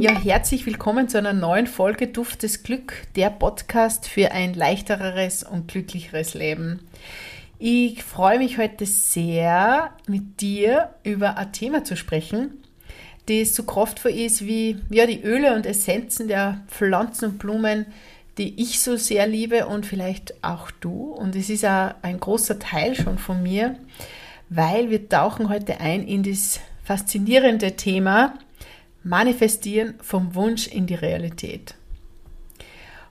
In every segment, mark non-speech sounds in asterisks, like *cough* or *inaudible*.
Ja, herzlich willkommen zu einer neuen Folge Duftes Glück, der Podcast für ein leichteres und glücklicheres Leben. Ich freue mich heute sehr, mit dir über ein Thema zu sprechen, das so kraftvoll ist wie ja, die Öle und Essenzen der Pflanzen und Blumen, die ich so sehr liebe und vielleicht auch du. Und es ist auch ein großer Teil schon von mir, weil wir tauchen heute ein in das faszinierende Thema Manifestieren vom Wunsch in die Realität.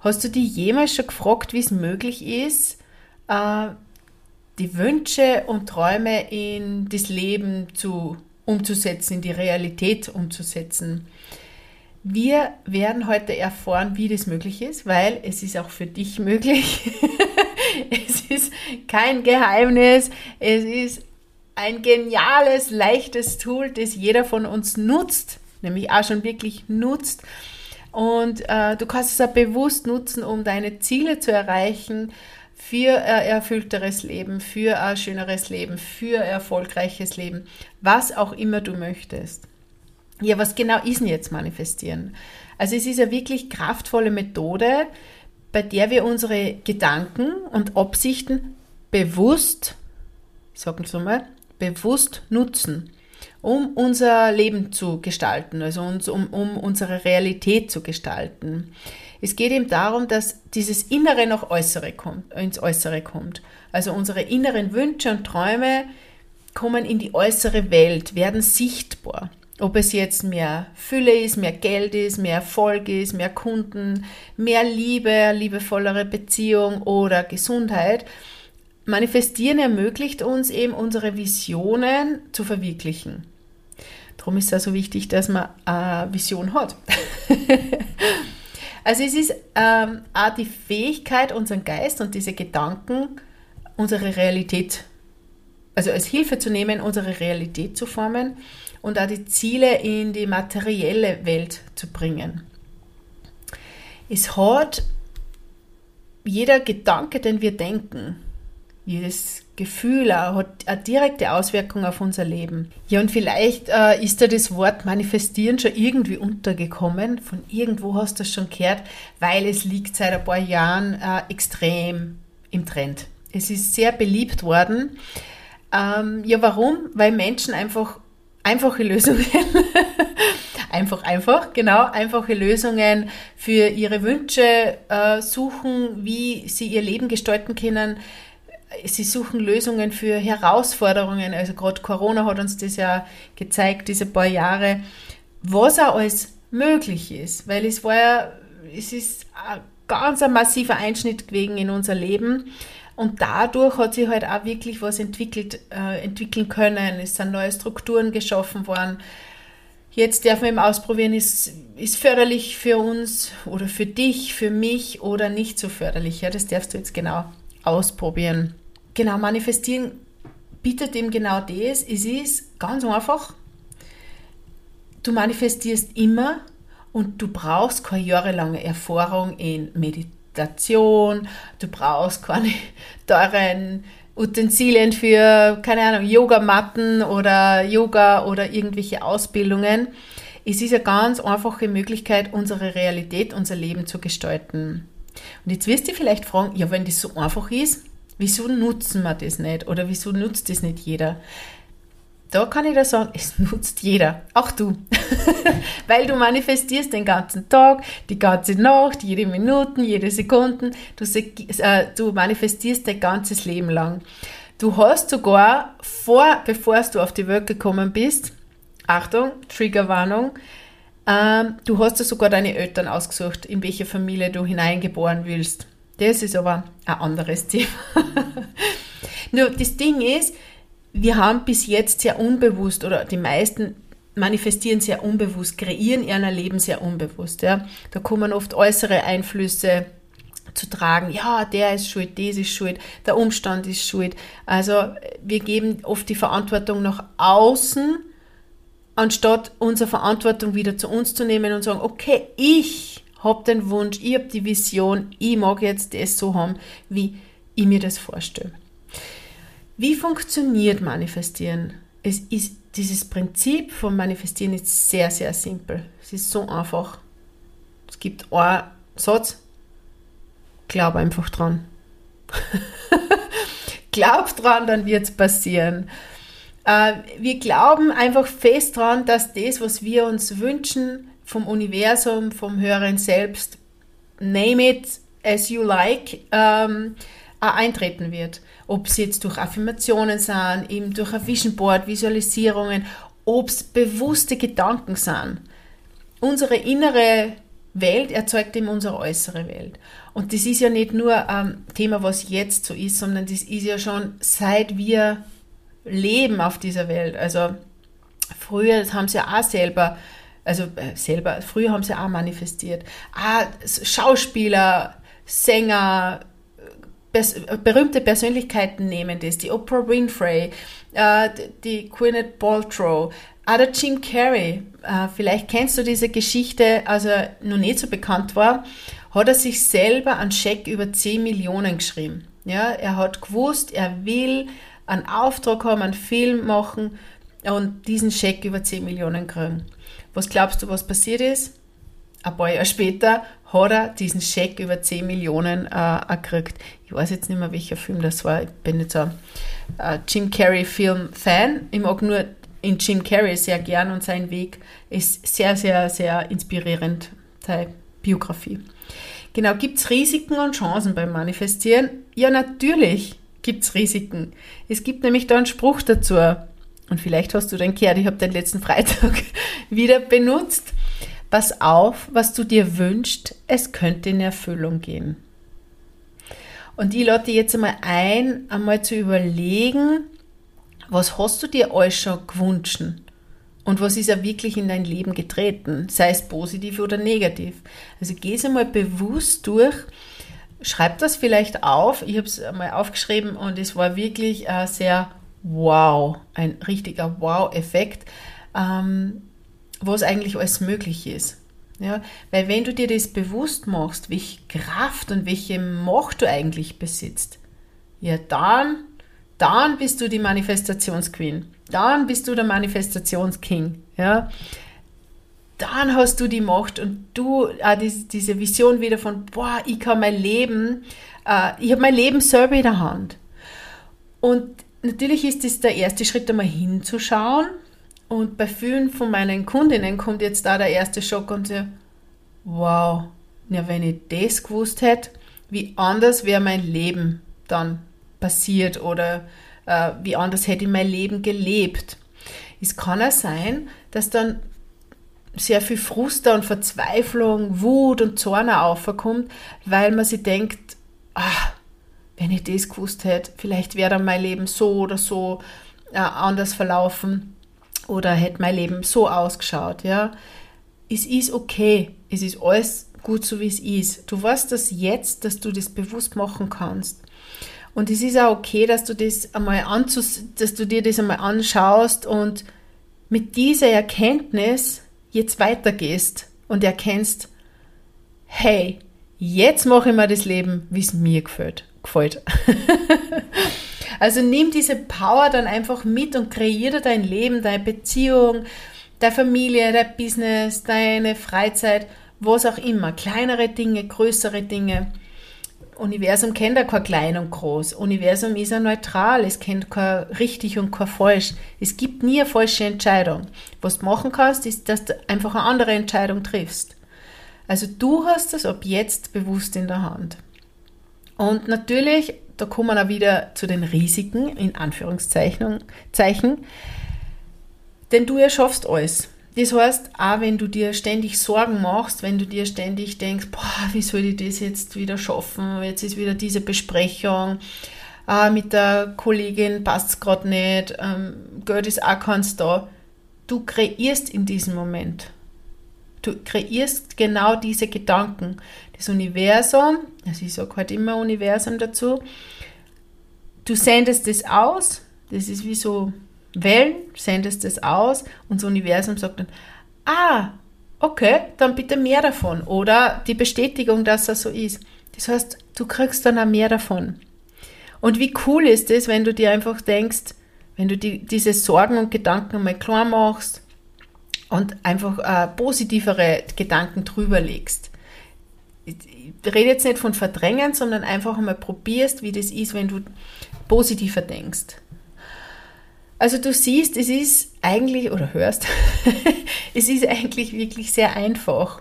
Hast du dich jemals schon gefragt, wie es möglich ist, äh, die Wünsche und Träume in das Leben zu, umzusetzen, in die Realität umzusetzen? Wir werden heute erfahren, wie das möglich ist, weil es ist auch für dich möglich. *laughs* es ist kein Geheimnis. Es ist ein geniales, leichtes Tool, das jeder von uns nutzt, nämlich auch schon wirklich nutzt. Und äh, du kannst es auch bewusst nutzen, um deine Ziele zu erreichen, für ein erfüllteres Leben, für ein schöneres Leben, für ein erfolgreiches Leben, was auch immer du möchtest. Ja, was genau ist denn jetzt manifestieren? Also es ist eine wirklich kraftvolle Methode, bei der wir unsere Gedanken und Absichten bewusst, sagen wir mal, bewusst nutzen, um unser Leben zu gestalten, also uns, um, um unsere Realität zu gestalten. Es geht eben darum, dass dieses Innere noch Äußere kommt, ins Äußere kommt. Also unsere inneren Wünsche und Träume kommen in die äußere Welt, werden sichtbar. Ob es jetzt mehr Fülle ist, mehr Geld ist, mehr Erfolg ist, mehr Kunden, mehr Liebe, liebevollere Beziehung oder Gesundheit. Manifestieren ermöglicht uns eben unsere Visionen zu verwirklichen. Darum ist es also wichtig, dass man eine Vision hat. *laughs* Also es ist ähm, auch die Fähigkeit, unseren Geist und diese Gedanken, unsere Realität, also als Hilfe zu nehmen, unsere Realität zu formen und auch die Ziele in die materielle Welt zu bringen. Es hat jeder Gedanke, den wir denken, jedes Gefühl hat eine direkte Auswirkung auf unser Leben. Ja, und vielleicht äh, ist da das Wort manifestieren schon irgendwie untergekommen. Von irgendwo hast du es schon gehört, weil es liegt seit ein paar Jahren äh, extrem im Trend. Es ist sehr beliebt worden. Ähm, ja, warum? Weil Menschen einfach einfache Lösungen, *laughs* einfach, einfach, genau, einfache Lösungen für ihre Wünsche äh, suchen, wie sie ihr Leben gestalten können sie suchen Lösungen für Herausforderungen. Also gerade Corona hat uns das ja gezeigt, diese paar Jahre, was auch alles möglich ist. Weil es war ja, es ist ein ganz ein massiver Einschnitt gewesen in unser Leben. Und dadurch hat sich halt auch wirklich was entwickelt, äh, entwickeln können. Es sind neue Strukturen geschaffen worden. Jetzt darf man eben ausprobieren, ist, ist förderlich für uns oder für dich, für mich oder nicht so förderlich. Ja, das darfst du jetzt genau ausprobieren. Genau, manifestieren bietet eben genau das. Es ist ganz einfach. Du manifestierst immer und du brauchst keine jahrelange Erfahrung in Meditation, du brauchst keine *laughs* teuren Utensilien für, keine Ahnung, Yogamatten oder Yoga oder irgendwelche Ausbildungen. Es ist eine ganz einfache Möglichkeit, unsere Realität, unser Leben zu gestalten. Und jetzt wirst du vielleicht fragen, ja, wenn das so einfach ist, wieso nutzen wir das nicht? Oder wieso nutzt das nicht jeder? Da kann ich da sagen, *laughs* es nutzt jeder, auch du. *laughs* Weil du manifestierst den ganzen Tag, die ganze Nacht, jede Minute, jede Sekunde. Du, äh, du manifestierst dein ganzes Leben lang. Du hast sogar vor, bevor du auf die Welt gekommen bist, Achtung, Triggerwarnung, ähm, du hast ja sogar deine Eltern ausgesucht, in welche Familie du hineingeboren willst. Das ist aber ein anderes *laughs* Thema. Nur das Ding ist, wir haben bis jetzt sehr unbewusst oder die meisten manifestieren sehr unbewusst, kreieren ihr Leben sehr unbewusst. Ja. Da kommen oft äußere Einflüsse zu tragen. Ja, der ist schuld, das ist schuld, der Umstand ist schuld. Also wir geben oft die Verantwortung nach außen anstatt unsere Verantwortung wieder zu uns zu nehmen und sagen, okay, ich habe den Wunsch, ich habe die Vision, ich mag jetzt das so haben, wie ich mir das vorstelle. Wie funktioniert Manifestieren? Es ist dieses Prinzip vom Manifestieren ist sehr, sehr simpel. Es ist so einfach. Es gibt einen Satz, glaub einfach dran. *laughs* glaub dran, dann wird es passieren. Äh, wir glauben einfach fest dran, dass das, was wir uns wünschen, vom Universum, vom höheren Selbst, name it as you like, ähm, eintreten wird. Ob es jetzt durch Affirmationen sind, eben durch ein Vision Board, Visualisierungen, ob es bewusste Gedanken sind. Unsere innere Welt erzeugt eben unsere äußere Welt. Und das ist ja nicht nur ein Thema, was jetzt so ist, sondern das ist ja schon seit wir leben auf dieser Welt. Also früher das haben sie auch selber, also äh, selber, früher haben sie auch manifestiert. Ah, Schauspieler, Sänger, pers berühmte Persönlichkeiten nehmen das. Die Oprah Winfrey, äh, die Gwyneth Paltrow, auch der Jim Carrey. Äh, vielleicht kennst du diese Geschichte, als er noch nicht so bekannt war, hat er sich selber einen Scheck über 10 Millionen geschrieben. Ja, er hat gewusst, er will einen Auftrag haben, einen Film machen und diesen Scheck über 10 Millionen kriegen. Was glaubst du, was passiert ist? Ein paar Jahre später hat er diesen Scheck über 10 Millionen äh, gekriegt. Ich weiß jetzt nicht mehr, welcher Film das war. Ich bin jetzt ein äh, Jim Carrey-Film-Fan. Ich mag nur in Jim Carrey sehr gern und sein Weg ist sehr, sehr, sehr inspirierend, seine Biografie. Genau, gibt es Risiken und Chancen beim Manifestieren? Ja, natürlich gibt es Risiken. Es gibt nämlich da einen Spruch dazu. Und vielleicht hast du den gehört, ich habe den letzten Freitag *laughs* wieder benutzt. Pass auf, was du dir wünschst, es könnte in Erfüllung gehen. Und ich lade dich jetzt einmal ein, einmal zu überlegen, was hast du dir alles schon gewünscht? Und was ist ja wirklich in dein Leben getreten, sei es positiv oder negativ. Also geh es einmal bewusst durch, schreib das vielleicht auf. Ich habe es einmal aufgeschrieben und es war wirklich äh, sehr wow, ein richtiger Wow-Effekt, ähm, was eigentlich alles möglich ist. Ja, weil wenn du dir das bewusst machst, welche Kraft und welche Macht du eigentlich besitzt, ja dann dann bist du die Manifestationsqueen. Dann bist du der Manifestationsking. Ja? Dann hast du die Macht und du äh, diese, diese Vision wieder von, boah, ich kann mein Leben, äh, ich habe mein Leben selber in der Hand. Und natürlich ist es der erste Schritt, einmal hinzuschauen. Und bei vielen von meinen Kundinnen kommt jetzt da der erste Schock und so, wow, ja, wenn ich das gewusst hätte, wie anders wäre mein Leben dann passiert oder äh, wie anders hätte ich mein Leben gelebt. Es kann auch sein, dass dann sehr viel Frust und Verzweiflung, Wut und Zorn aufkommt, weil man sich denkt, ah, wenn ich das gewusst hätte, vielleicht wäre dann mein Leben so oder so äh, anders verlaufen oder hätte mein Leben so ausgeschaut. Ja, es ist okay, es ist alles gut so wie es ist. Du weißt das jetzt, dass du das bewusst machen kannst. Und es ist auch okay, dass du das einmal anzus dass du dir das einmal anschaust und mit dieser Erkenntnis jetzt weitergehst und erkennst, hey, jetzt mache ich mir das Leben, wie es mir gefällt. gefällt. *laughs* also nimm diese Power dann einfach mit und kreiere dein Leben, deine Beziehung, deine Familie, dein Business, deine Freizeit, was auch immer. Kleinere Dinge, größere Dinge. Universum kennt ja kein klein und groß. Universum ist ja neutral. Es kennt kein richtig und kein falsch. Es gibt nie eine falsche Entscheidung. Was du machen kannst, ist, dass du einfach eine andere Entscheidung triffst. Also du hast das ab jetzt bewusst in der Hand. Und natürlich, da kommen wir auch wieder zu den Risiken, in Anführungszeichen, Zeichen, denn du erschaffst alles. Das heißt, auch wenn du dir ständig Sorgen machst, wenn du dir ständig denkst, boah, wie soll ich das jetzt wieder schaffen? Jetzt ist wieder diese Besprechung, ah, mit der Kollegin passt es gerade nicht, ähm, Geld ist auch keins da. Du kreierst in diesem Moment. Du kreierst genau diese Gedanken. Das Universum, also ich sage halt immer Universum dazu, du sendest das aus, das ist wie so Wellen, sendest es aus und das Universum sagt dann, ah, okay, dann bitte mehr davon. Oder die Bestätigung, dass das so ist. Das heißt, du kriegst dann auch mehr davon. Und wie cool ist es, wenn du dir einfach denkst, wenn du die, diese Sorgen und Gedanken mal klar machst und einfach äh, positivere Gedanken drüber legst. Ich, rede jetzt nicht von verdrängen, sondern einfach mal probierst, wie das ist, wenn du positiver denkst. Also du siehst, es ist eigentlich, oder hörst, *laughs* es ist eigentlich wirklich sehr einfach.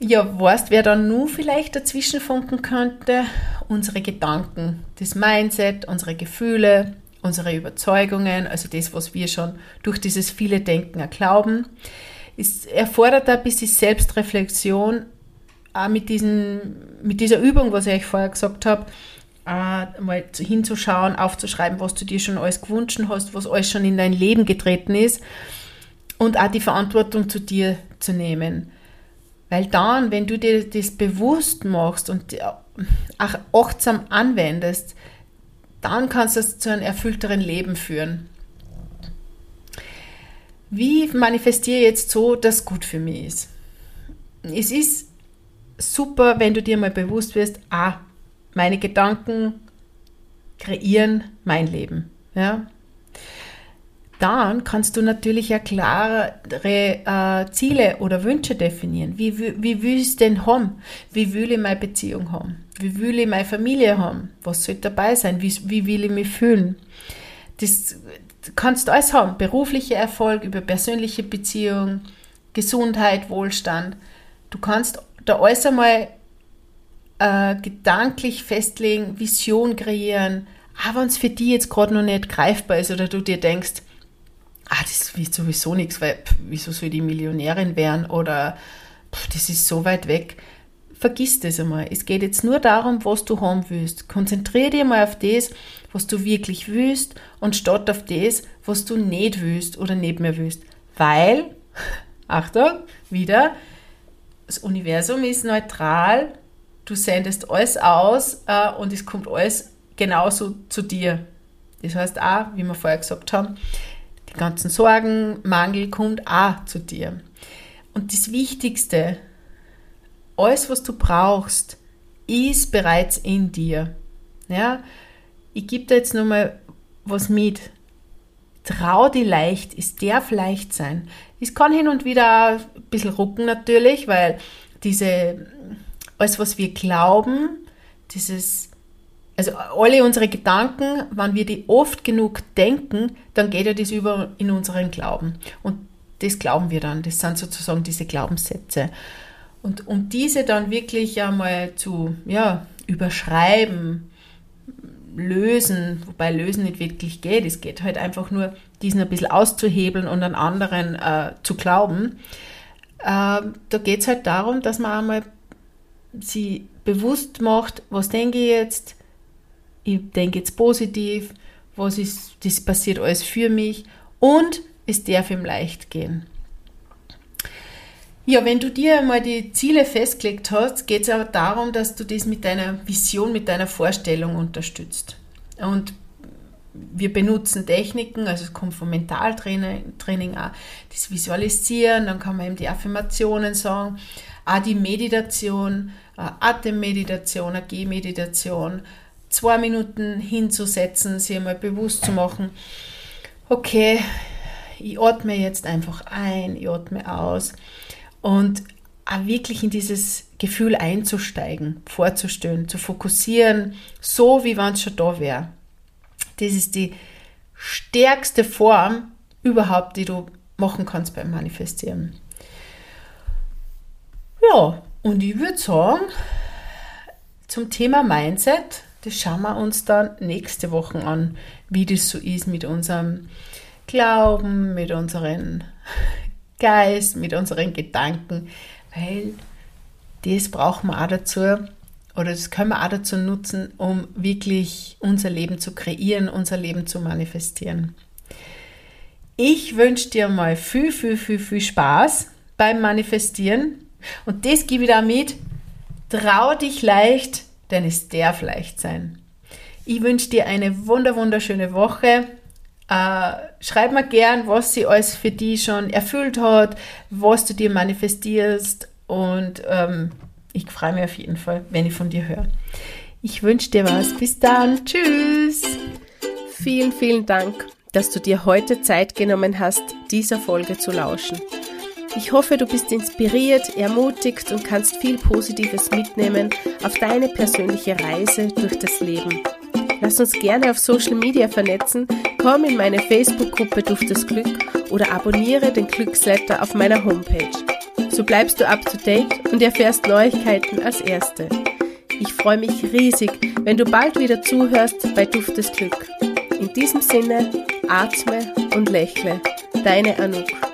Ja, weißt, wer dann nur vielleicht dazwischen funken könnte? Unsere Gedanken, das Mindset, unsere Gefühle, unsere Überzeugungen, also das, was wir schon durch dieses viele Denken glauben. Es erfordert ein bisschen Selbstreflexion, auch mit, diesen, mit dieser Übung, was ich euch vorher gesagt habe, äh, mal hinzuschauen, aufzuschreiben, was du dir schon alles gewünscht hast, was alles schon in dein Leben getreten ist und auch die Verantwortung zu dir zu nehmen. Weil dann, wenn du dir das bewusst machst und auch achtsam anwendest, dann kannst du es zu einem erfüllteren Leben führen. Wie manifestiere ich jetzt so, dass gut für mich ist? Es ist super, wenn du dir mal bewusst wirst, ah, meine Gedanken kreieren mein Leben. Ja? Dann kannst du natürlich ja klarere äh, Ziele oder Wünsche definieren. Wie, wie, wie will ich denn haben? Wie will ich meine Beziehung haben? Wie will ich meine Familie haben? Was soll dabei sein? Wie, wie will ich mich fühlen? Das kannst du alles haben. Beruflicher Erfolg, über persönliche Beziehung, Gesundheit, Wohlstand. Du kannst da alles einmal äh, gedanklich festlegen, Vision kreieren, aber wenn es für die jetzt gerade noch nicht greifbar ist oder du dir denkst, ah, das wird sowieso nichts, weil pff, wieso soll die Millionärin werden oder pff, das ist so weit weg. Vergiss das einmal. Es geht jetzt nur darum, was du haben willst. Konzentriere dich mal auf das, was du wirklich willst und statt auf das, was du nicht willst oder nicht mehr willst. Weil, *laughs* Achtung, wieder, das Universum ist neutral du sendest alles aus äh, und es kommt alles genauso zu dir. Das heißt auch, wie wir vorher gesagt haben, die ganzen Sorgen, Mangel kommt auch zu dir. Und das Wichtigste, alles, was du brauchst, ist bereits in dir. Ja? Ich gebe dir jetzt nochmal was mit. Trau dir leicht, es darf leicht sein. Es kann hin und wieder ein bisschen rucken natürlich, weil diese alles, was wir glauben, dieses, also alle unsere Gedanken, wenn wir die oft genug denken, dann geht ja das über in unseren Glauben. Und das glauben wir dann. Das sind sozusagen diese Glaubenssätze. Und um diese dann wirklich einmal zu ja, überschreiben, lösen, wobei lösen nicht wirklich geht, es geht halt einfach nur, diesen ein bisschen auszuhebeln und an anderen äh, zu glauben. Äh, da geht es halt darum, dass man einmal sie bewusst macht, was denke ich jetzt, ich denke jetzt positiv, was ist, das passiert alles für mich und es darf ihm leicht gehen. Ja, wenn du dir einmal die Ziele festgelegt hast, geht es aber darum, dass du das mit deiner Vision, mit deiner Vorstellung unterstützt. Und wir benutzen Techniken, also es kommt vom Mentaltraining Training auch, das Visualisieren, dann kann man eben die Affirmationen sagen, die Meditation, Atemmeditation, eine Gehmeditation, zwei Minuten hinzusetzen, sich einmal bewusst zu machen, okay, ich atme jetzt einfach ein, ich atme aus und auch wirklich in dieses Gefühl einzusteigen, vorzustellen, zu fokussieren, so wie wenn es schon da wäre. Das ist die stärkste Form überhaupt, die du machen kannst beim Manifestieren. Und ich würde sagen, zum Thema Mindset, das schauen wir uns dann nächste Woche an, wie das so ist mit unserem Glauben, mit unserem Geist, mit unseren Gedanken, weil das brauchen wir auch dazu oder das können wir auch dazu nutzen, um wirklich unser Leben zu kreieren, unser Leben zu manifestieren. Ich wünsche dir mal viel, viel, viel, viel Spaß beim Manifestieren und das gebe ich da mit. Trau dich leicht, denn es darf leicht sein. Ich wünsche dir eine wunder wunderschöne Woche. Äh, schreib mir gern, was sie alles für dich schon erfüllt hat, was du dir manifestierst und ähm, ich freue mich auf jeden Fall, wenn ich von dir höre. Ich wünsche dir was. Bis dann. Tschüss. vielen, vielen Dank, dass du dir heute Zeit genommen hast, dieser Folge zu lauschen. Ich hoffe, du bist inspiriert, ermutigt und kannst viel Positives mitnehmen auf deine persönliche Reise durch das Leben. Lass uns gerne auf Social Media vernetzen, komm in meine Facebook-Gruppe Duft des Glück oder abonniere den Glücksletter auf meiner Homepage. So bleibst du up to date und erfährst Neuigkeiten als Erste. Ich freue mich riesig, wenn du bald wieder zuhörst bei Duft des Glück. In diesem Sinne, atme und lächle. Deine Anouk.